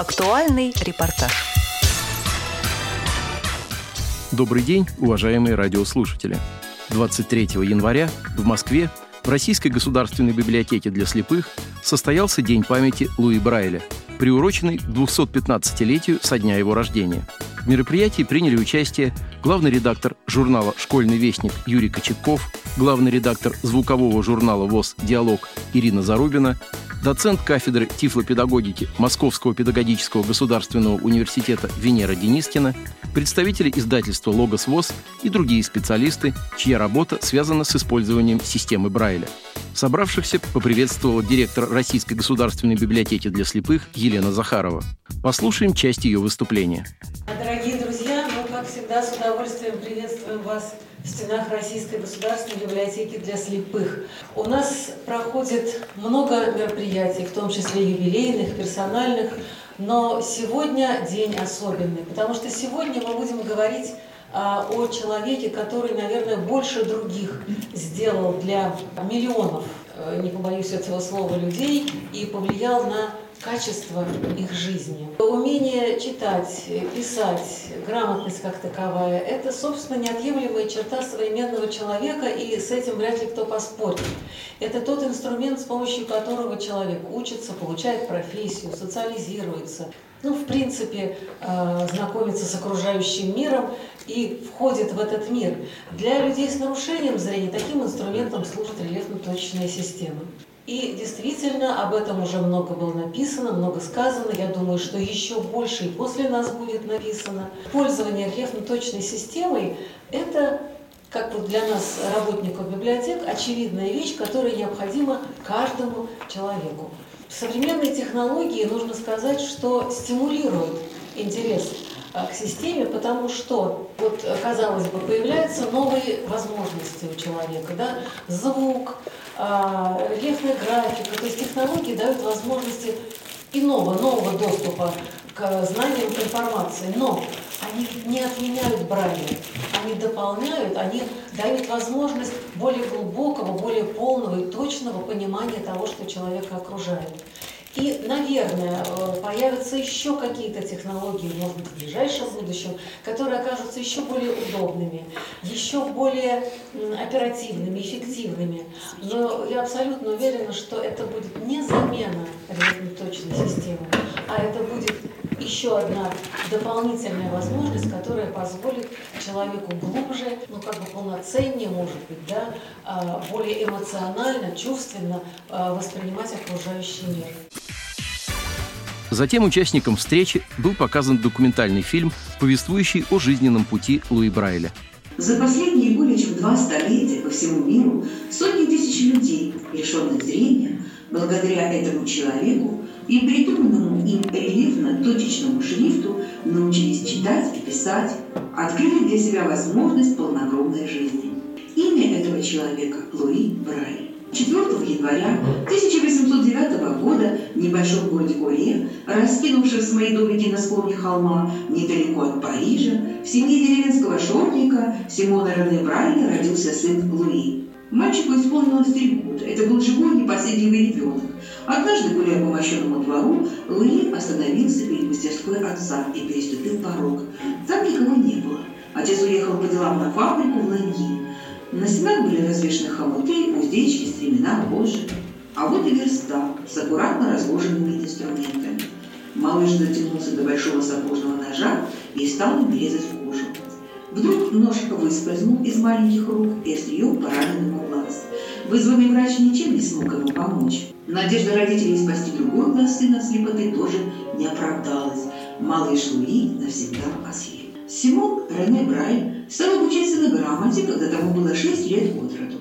Актуальный репортаж. Добрый день, уважаемые радиослушатели. 23 января в Москве в Российской государственной библиотеке для слепых состоялся День памяти Луи Брайля, приуроченный к 215-летию со дня его рождения. В мероприятии приняли участие главный редактор журнала «Школьный вестник» Юрий Кочетков, главный редактор звукового журнала ВОЗ «Диалог» Ирина Зарубина, доцент кафедры тифлопедагогики Московского педагогического государственного университета Венера Денискина, представители издательства «Логос ВОЗ» и другие специалисты, чья работа связана с использованием системы Брайля. Собравшихся поприветствовала директор Российской государственной библиотеки для слепых Елена Захарова. Послушаем часть ее выступления. Дорогие друзья, мы, как всегда, с удовольствием приветствуем вас в стенах Российской государственной библиотеки для слепых. У нас проходит много мероприятий, в том числе юбилейных, персональных, но сегодня день особенный, потому что сегодня мы будем говорить а, о человеке, который, наверное, больше других сделал для миллионов, э, не побоюсь этого слова, людей и повлиял на качество их жизни. Умение читать, писать, грамотность как таковая – это, собственно, неотъемлемая черта современного человека, и с этим вряд ли кто поспорит. Это тот инструмент, с помощью которого человек учится, получает профессию, социализируется, ну, в принципе, э, знакомится с окружающим миром и входит в этот мир. Для людей с нарушением зрения таким инструментом служит рельефно-точечная система. И действительно, об этом уже много было написано, много сказано. Я думаю, что еще больше и после нас будет написано. Пользование рельефно-точной системой – это как вот для нас, работников библиотек, очевидная вещь, которая необходима каждому человеку. Современные технологии, нужно сказать, что стимулируют интерес к системе, потому что, вот, казалось бы, появляются новые возможности у человека, да, звук, а, рельефная графика, то есть технологии дают возможности иного, нового доступа к знаниям, к информации, но они не отменяют Брайля, они дополняют, они дают возможность более глубокого, более полного и точного понимания того, что человека окружает. И, наверное, э, появятся еще какие-то технологии, может быть, в ближайшем будущем, которые окажутся еще более удобными, еще более оперативными, эффективными. Но я абсолютно уверена, что это будет не замена точной системы, а это будет еще одна дополнительная возможность, которая позволит человеку глубже, ну как бы полноценнее, может быть, да, а, более эмоционально, чувственно а, воспринимать окружающий мир. Затем участникам встречи был показан документальный фильм, повествующий о жизненном пути Луи Брайля. За последние более чем два столетия по всему миру сотни тысяч людей, лишенных зрения, благодаря этому человеку и придуманному им рельефно-точечному шрифту научились читать и писать, открыли для себя возможность полнокровной жизни. Имя этого человека – Луи Брайль. 4 января 1809 года в небольшом городе Оре, раскинувшись в моей домике на склоне холма, недалеко от Парижа, в семье деревенского шорника Симона Рене Брайля родился сын Луи. Мальчику исполнилось три года. Это был живой непоседливый ребенок. Однажды, гуляя по мощенному двору, Луи остановился перед мастерской отца и переступил порог. Там никого не было. Отец уехал по делам на фабрику в Ланьи. На стенах были развешаны хомуты, уздечки, стремена, вожжи. А вот и верстак с аккуратно разложенными инструментами. Малыш дотянулся до большого сапожного ножа и стал им резать кожу. Вдруг нож выскользнул из маленьких рук и острие поранил ему глаз. Вызванный врач ничем не смог ему помочь. Надежда родителей спасти другой глаз сына от слепоты тоже не оправдалась. Малыш Луи навсегда ослеп. Симон Рене Брай стал обучаться на грамоте, когда тому было 6 лет от роду.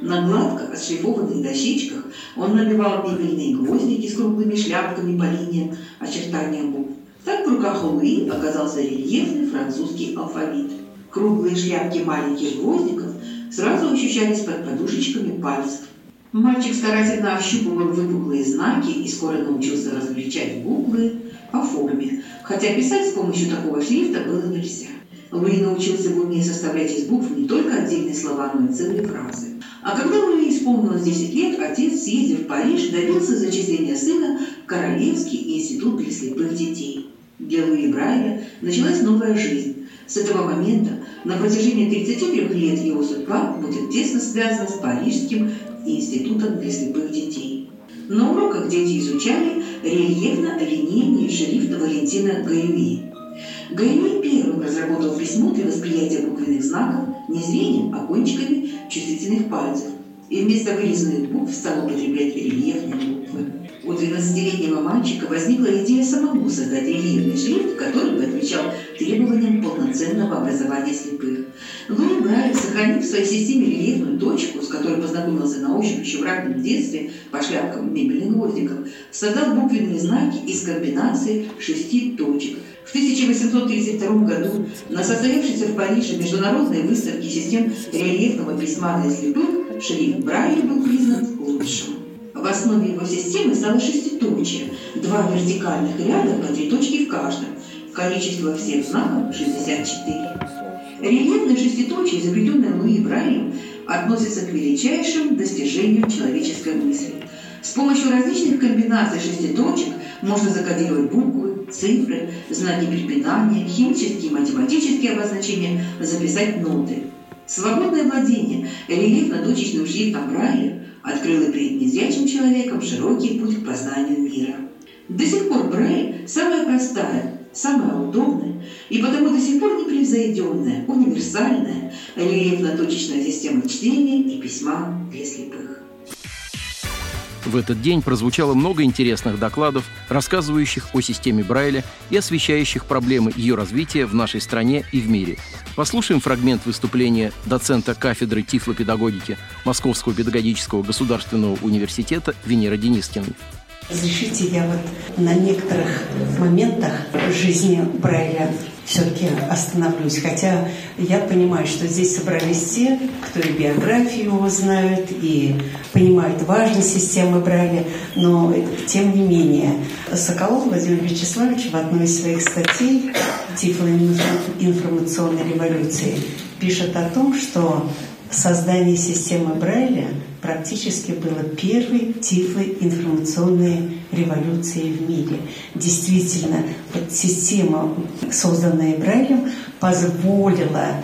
На гладко отшлифованных дощечках он набивал игольные гвоздики с круглыми шляпками по линиям очертания букв. Так в руках у Луи оказался рельефный французский алфавит. Круглые шляпки маленьких гвоздиков сразу ощущались под подушечками пальцев. Мальчик старательно ощупывал выпуклые знаки и скоро научился различать буквы по форме, хотя писать с помощью такого шрифта было нельзя. Луи научился в уме составлять из букв не только отдельные слова, но и целые фразы. А когда Луи исполнилось 10 лет, отец, съездив в Париж, добился зачисления сына в Королевский институт для слепых детей. Для Луи Брайля началась новая жизнь. С этого момента на протяжении 33 лет его судьба будет тесно связана с Парижским институтом для слепых детей. На уроках дети изучали рельефно-линейный шрифт Валентина Гаюи. Гаюи первым разработал письмо для восприятия буквенных знаков не зрением, а кончиками чувствительных пальцев и вместо вырезанных букв стал употреблять рельефные буквы. У 12-летнего мальчика возникла идея самому создать рельефный шрифт, который бы отвечал требованиям полноценного образования слепых. Луи Брайль, сохранив в своей системе рельефную точку, с которой познакомился на ощупь еще в раннем детстве по шляпкам мебельных гвоздиков, создал буквенные знаки из комбинации шести точек – в 1832 году на состоявшейся в Париже международной выставке систем рельефного письма для слепых шрифт Брайля был признан лучшим. В основе его системы стало шеститочие, два вертикальных ряда по три точки в каждом. Количество всех знаков 64. Рельефное шеститочие, изобретенное Луи Брайлем, относится к величайшим достижениям человеческой мысли. С помощью различных комбинаций шеститочек можно закодировать буквы, цифры, знаки препинания, химические и математические обозначения, записать ноты. Свободное владение рельефно-точечным шрифтом Брайля открыло перед незрячим человеком широкий путь к познанию мира. До сих пор Брайль – самая простая, самая удобная и потому до сих пор непревзойденная, универсальная рельефно-точечная система чтения и письма для слепых. В этот день прозвучало много интересных докладов, рассказывающих о системе Брайля и освещающих проблемы ее развития в нашей стране и в мире. Послушаем фрагмент выступления доцента кафедры тифлопедагогики Московского педагогического государственного университета Венера Денискиной. Разрешите, я вот на некоторых моментах жизни Брайля все-таки остановлюсь. Хотя я понимаю, что здесь собрались те, кто и биографию его знают, и понимают важность системы Брайля, но тем не менее. Соколов Владимир Вячеславович в одной из своих статей «Тифлоинформационной революции» пишет о том, что создание системы Брайля практически было первой тифлой информационной революцией в мире. Действительно, система, созданная Брайлем, позволила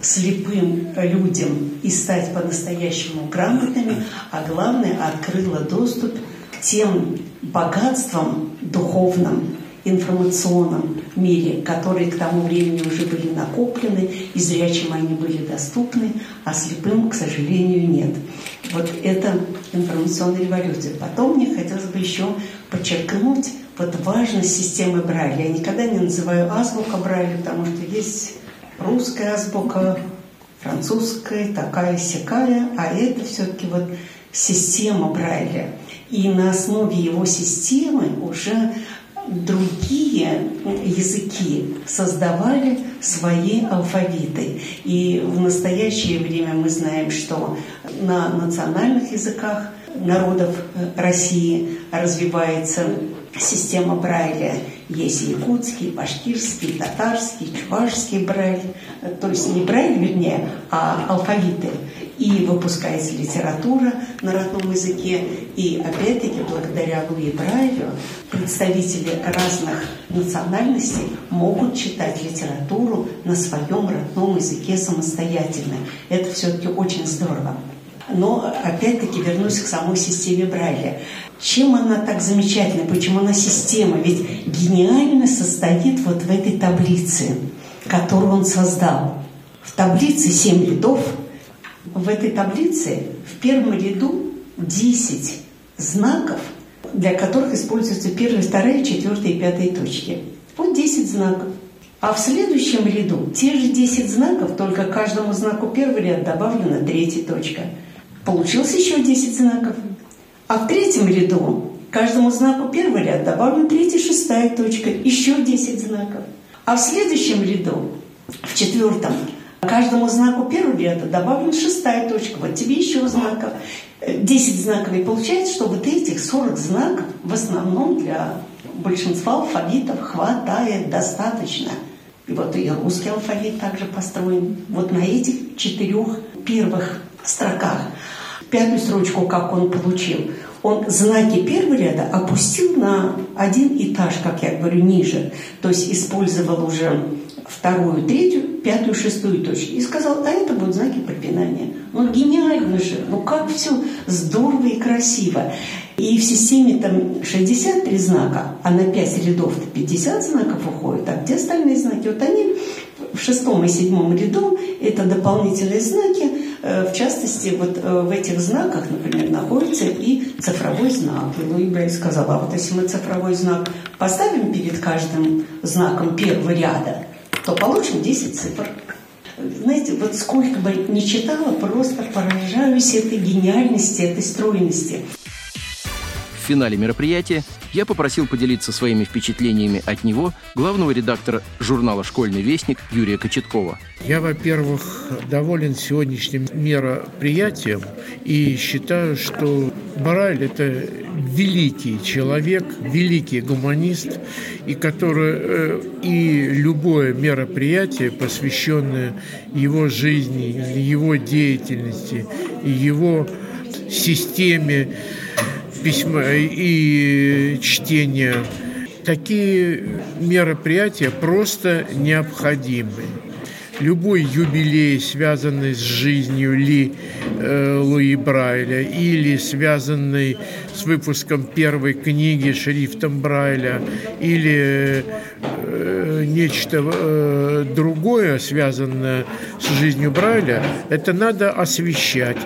слепым людям и стать по-настоящему грамотными, а главное, открыла доступ к тем богатствам духовным, информационном мире, которые к тому времени уже были накоплены, и зрячим они были доступны, а слепым, к сожалению, нет. Вот это информационная революция. Потом мне хотелось бы еще подчеркнуть вот важность системы Брайля. Я никогда не называю азбука Брайля, потому что есть русская азбука, французская, такая сякая, а это все-таки вот система Брайля. И на основе его системы уже другие языки создавали свои алфавиты. И в настоящее время мы знаем, что на национальных языках народов России развивается система Брайля. Есть якутский, башкирский, татарский, чувашский Брайль. То есть не Брайль, вернее, а алфавиты и выпускается литература на родном языке. И опять-таки, благодаря Луи Брайлю, представители разных национальностей могут читать литературу на своем родном языке самостоятельно. Это все-таки очень здорово. Но опять-таки вернусь к самой системе Брайля. Чем она так замечательна? Почему она система? Ведь гениально состоит вот в этой таблице, которую он создал. В таблице семь рядов – в этой таблице в первом ряду 10 знаков, для которых используются первая, вторая, четвертая и пятая точки. Вот 10 знаков. А в следующем ряду те же 10 знаков, только каждому знаку первый ряд добавлена третья точка. Получилось еще 10 знаков. А в третьем ряду каждому знаку первый ряд добавлена третья, шестая точка, еще 10 знаков. А в следующем ряду, в четвертом, Каждому знаку первого ряда добавлена шестая точка. Вот тебе еще знаков. 10 знаков. И получается, что вот этих 40 знаков в основном для большинства алфавитов хватает достаточно. И вот и русский алфавит также построен вот на этих четырех первых строках. Пятую строчку, как он получил. он знаки первого ряда опустил на один этаж, как я говорю, ниже. То есть использовал уже вторую, третью, пятую, шестую точки. И сказал, а это будут знаки препинания. Ну, гениально же, ну как все здорово и красиво. И в системе там 63 знака, а на 5 рядов 50 знаков уходит. А где остальные знаки? Вот они в шестом и седьмом ряду это дополнительные знаки. Э, в частности, вот э, в этих знаках, например, находится и цифровой знак. И Луи Брель сказал, а вот если мы цифровой знак поставим перед каждым знаком первого ряда, то получим 10 цифр. Знаете, вот сколько бы не читала, просто поражаюсь этой гениальности, этой стройности. Финале мероприятия я попросил поделиться своими впечатлениями от него главного редактора журнала «Школьный вестник» Юрия Кочеткова. Я, во-первых, доволен сегодняшним мероприятием и считаю, что Бараль – это великий человек, великий гуманист, и который э, и любое мероприятие, посвященное его жизни, его деятельности, его системе письма и чтения. Такие мероприятия просто необходимы. Любой юбилей, связанный с жизнью Ли э, Луи Брайля или связанный с выпуском первой книги шрифтом Брайля или э, нечто э, другое, связанное с жизнью Брайля, это надо освещать.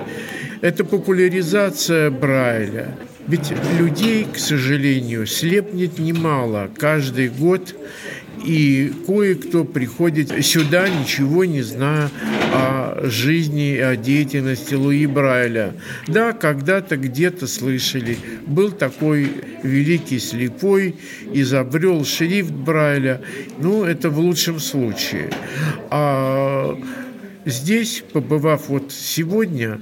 Это популяризация Брайля. Ведь людей, к сожалению, слепнет немало каждый год, и кое-кто приходит сюда, ничего не зная о жизни и о деятельности Луи Брайля. Да, когда-то где-то слышали, был такой великий слепой, изобрел шрифт Брайля, ну, это в лучшем случае. А Здесь, побывав вот сегодня,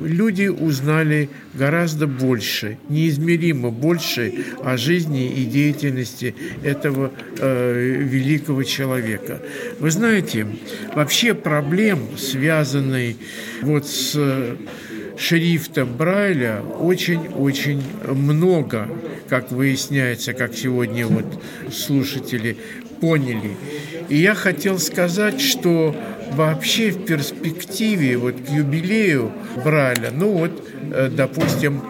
люди узнали гораздо больше, неизмеримо больше о жизни и деятельности этого э, великого человека. Вы знаете, вообще проблем, связанных вот с шрифтом Брайля очень-очень много, как выясняется, как сегодня вот слушатели поняли. И я хотел сказать, что вообще в перспективе вот к юбилею Браля, ну вот, э, допустим,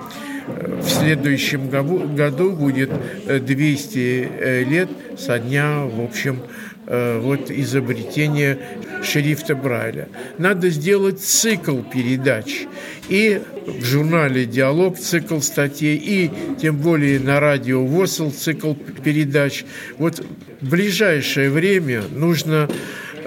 э, в следующем году будет 200 э, лет со дня, в общем, вот изобретения шрифта Брайля. Надо сделать цикл передач. И в журнале «Диалог» цикл статей, и тем более на радио «ВОСЛ» цикл передач. Вот в ближайшее время нужно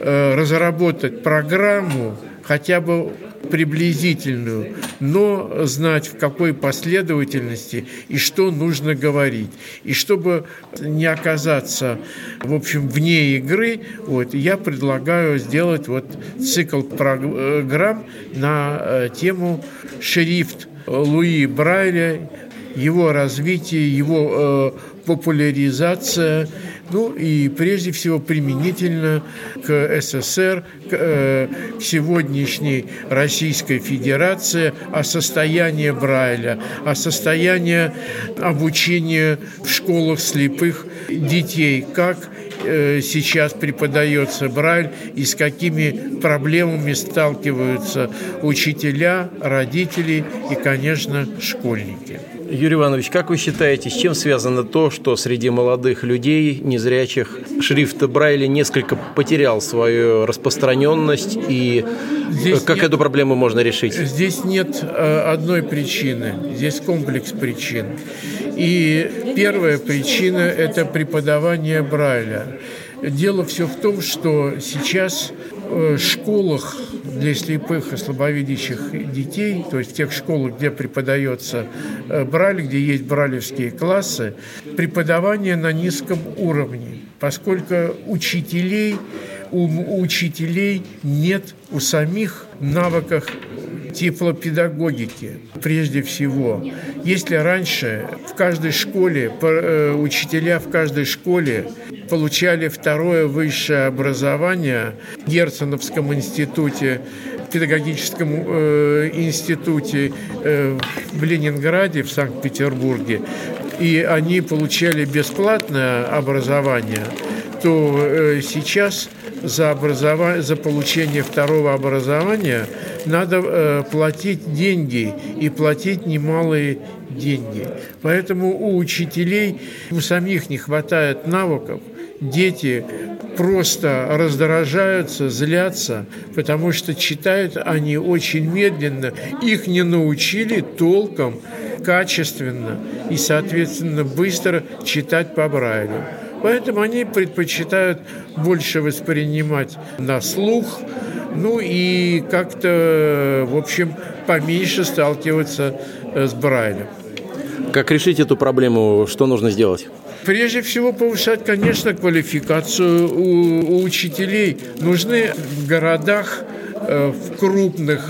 разработать программу, хотя бы приблизительную, но знать в какой последовательности и что нужно говорить. И чтобы не оказаться, в общем, вне игры, вот, я предлагаю сделать вот цикл программ на э, тему шрифт Луи Брайля, его развитие, его э, популяризация, ну и прежде всего применительно к СССР, к, э, к сегодняшней Российской Федерации, о состоянии Брайля, о состоянии обучения в школах слепых детей, как э, сейчас преподается Брайль и с какими проблемами сталкиваются учителя, родители и, конечно, школьники. Юрий Иванович, как вы считаете, с чем связано то, что среди молодых людей, незрячих, шрифт Брайля несколько потерял свою распространенность и здесь как нет, эту проблему можно решить? Здесь нет э, одной причины, здесь комплекс причин. И первая причина – это преподавание Брайля. Дело все в том, что сейчас школах для слепых и слабовидящих детей, то есть в тех школах, где преподается э, Брайль, где есть бралевские классы, преподавание на низком уровне, поскольку учителей, у учителей нет у самих навыков тифлопедагогики прежде всего. Если раньше в каждой школе, э, учителя в каждой школе получали второе высшее образование в Герценовском институте, педагогическом э, институте э, в Ленинграде, в Санкт-Петербурге, и они получали бесплатное образование, то э, сейчас за, образование, за получение второго образования надо э, платить деньги и платить немалые деньги. Поэтому у учителей у самих не хватает навыков, дети просто раздражаются, злятся, потому что читают они очень медленно, их не научили толком, качественно и, соответственно, быстро читать по Брайлю. Поэтому они предпочитают больше воспринимать на слух, ну и как-то, в общем, поменьше сталкиваться э, с Брайлем. Как решить эту проблему? Что нужно сделать? Прежде всего повышать, конечно, квалификацию у, у учителей. Нужны в городах, э, в крупных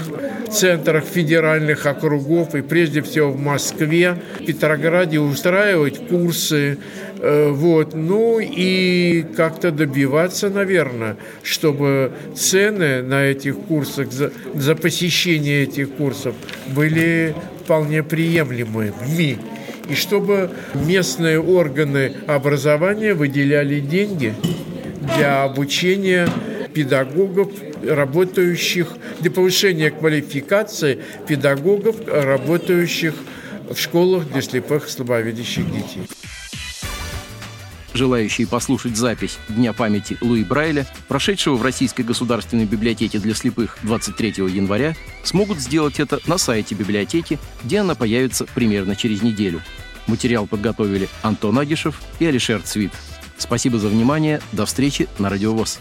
центрах федеральных округов и прежде всего в Москве, в Петрограде устраивать курсы, вот, ну и как-то добиваться, наверное, чтобы цены на этих курсах, за, за посещение этих курсов были вполне приемлемыми. И чтобы местные органы образования выделяли деньги для обучения педагогов, работающих для повышения квалификации педагогов, работающих в школах для слепых и слабовидящих детей. Желающие послушать запись Дня памяти Луи Брайля, прошедшего в Российской государственной библиотеке для слепых 23 января, смогут сделать это на сайте библиотеки, где она появится примерно через неделю. Материал подготовили Антон Агишев и Алишер Цвит. Спасибо за внимание. До встречи на Радиовоз.